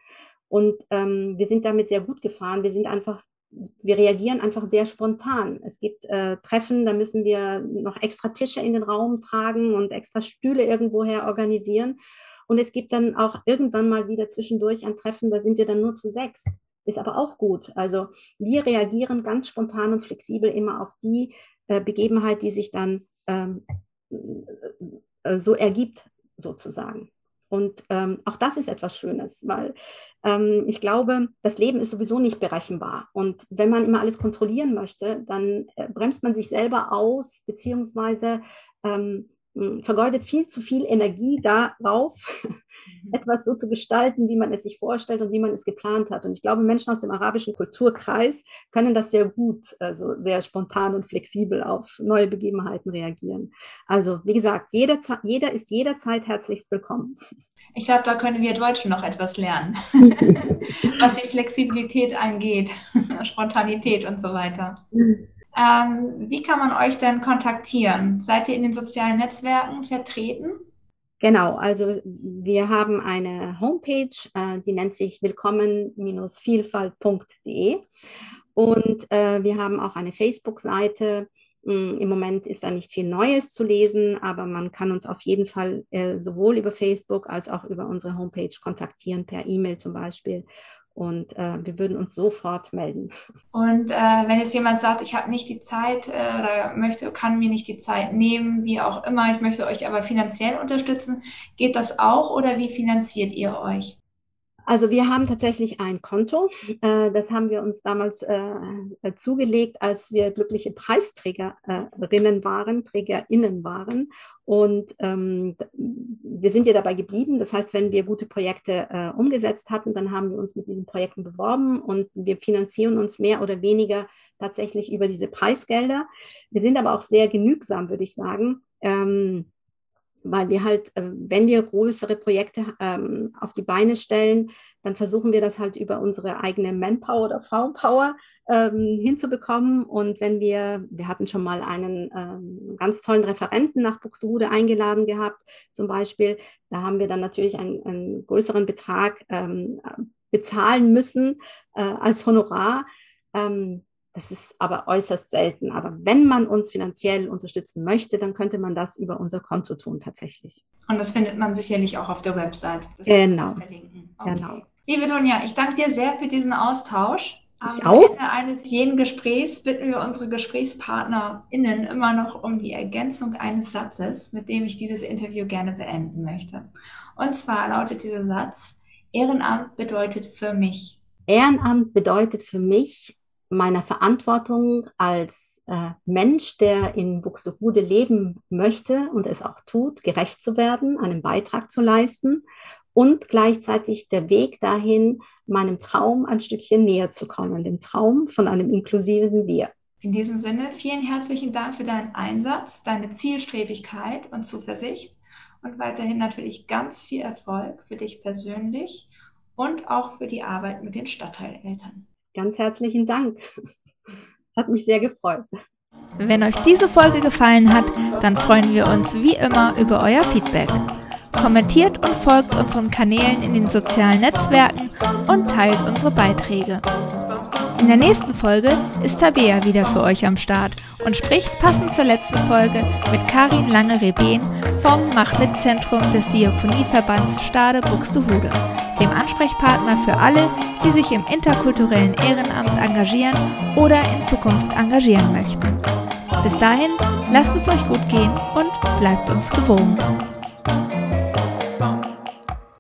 B: Und ähm, wir sind damit sehr gut gefahren. Wir sind einfach, wir reagieren einfach sehr spontan. Es gibt äh, Treffen, da müssen wir noch extra Tische in den Raum tragen und extra Stühle irgendwoher organisieren. Und es gibt dann auch irgendwann mal wieder zwischendurch ein Treffen, da sind wir dann nur zu sechs. Ist aber auch gut. Also wir reagieren ganz spontan und flexibel immer auf die äh, Begebenheit, die sich dann ähm, äh, so ergibt, sozusagen. Und ähm, auch das ist etwas Schönes, weil ähm, ich glaube, das Leben ist sowieso nicht berechenbar. Und wenn man immer alles kontrollieren möchte, dann äh, bremst man sich selber aus, beziehungsweise ähm, hm, vergeudet viel zu viel Energie darauf, mhm. etwas so zu gestalten, wie man es sich vorstellt und wie man es geplant hat. Und ich glaube, Menschen aus dem arabischen Kulturkreis können das sehr gut, also sehr spontan und flexibel auf neue Begebenheiten reagieren. Also, wie gesagt, jeder, jeder ist jederzeit herzlichst willkommen.
A: Ich glaube, da können wir Deutschen noch etwas lernen, [laughs] was die Flexibilität angeht, Spontanität und so weiter. Ähm, wie kann man euch denn kontaktieren? Seid ihr in den sozialen Netzwerken vertreten?
B: Genau, also wir haben eine Homepage, äh, die nennt sich willkommen-vielfalt.de und äh, wir haben auch eine Facebook-Seite. Hm, Im Moment ist da nicht viel Neues zu lesen, aber man kann uns auf jeden Fall äh, sowohl über Facebook als auch über unsere Homepage kontaktieren, per E-Mail zum Beispiel. Und äh, wir würden uns sofort melden.
A: Und äh, wenn jetzt jemand sagt, ich habe nicht die Zeit äh, oder möchte, kann mir nicht die Zeit nehmen, wie auch immer, ich möchte euch aber finanziell unterstützen, geht das auch oder wie finanziert ihr euch?
B: Also wir haben tatsächlich ein Konto. Äh, das haben wir uns damals äh, zugelegt, als wir glückliche Preisträgerinnen waren, Trägerinnen waren. Und ähm, wir sind ja dabei geblieben. Das heißt, wenn wir gute Projekte äh, umgesetzt hatten, dann haben wir uns mit diesen Projekten beworben und wir finanzieren uns mehr oder weniger tatsächlich über diese Preisgelder. Wir sind aber auch sehr genügsam, würde ich sagen. Ähm, weil wir halt, äh, wenn wir größere Projekte ähm, auf die Beine stellen, dann versuchen wir das halt über unsere eigene Manpower oder Frauenpower ähm, hinzubekommen. Und wenn wir, wir hatten schon mal einen ähm, ganz tollen Referenten nach Buxtehude eingeladen gehabt, zum Beispiel, da haben wir dann natürlich einen, einen größeren Betrag ähm, bezahlen müssen äh, als Honorar. Ähm, das ist aber äußerst selten. Aber wenn man uns finanziell unterstützen möchte, dann könnte man das über unser Konto tun tatsächlich.
A: Und das findet man sicherlich auch auf der Website. Das
B: genau. Okay. genau.
A: Liebe Dunja, ich danke dir sehr für diesen Austausch.
B: Ich Am auch.
A: Ende eines jeden Gesprächs bitten wir unsere GesprächspartnerInnen immer noch um die Ergänzung eines Satzes, mit dem ich dieses Interview gerne beenden möchte. Und zwar lautet dieser Satz, Ehrenamt bedeutet für mich.
B: Ehrenamt bedeutet für mich, meiner Verantwortung als äh, Mensch, der in Buxtehude leben möchte und es auch tut, gerecht zu werden, einen Beitrag zu leisten und gleichzeitig der Weg dahin, meinem Traum ein Stückchen näher zu kommen, dem Traum von einem inklusiven Wir.
A: In diesem Sinne, vielen herzlichen Dank für deinen Einsatz, deine Zielstrebigkeit und Zuversicht und weiterhin natürlich ganz viel Erfolg für dich persönlich und auch für die Arbeit mit den Stadtteileltern
B: ganz herzlichen Dank. Es hat mich sehr gefreut.
A: Wenn euch diese Folge gefallen hat, dann freuen wir uns wie immer über euer Feedback. Kommentiert und folgt unseren Kanälen in den sozialen Netzwerken und teilt unsere Beiträge. In der nächsten Folge ist Tabea wieder für euch am Start und spricht passend zur letzten Folge mit Karin Lange-Reben vom Machmitzentrum des Diakonieverbands Stade Buxtehude, dem Ansprechpartner für alle, die sich im interkulturellen Ehrenamt engagieren oder in Zukunft engagieren möchten. Bis dahin, lasst es euch gut gehen und bleibt uns gewogen.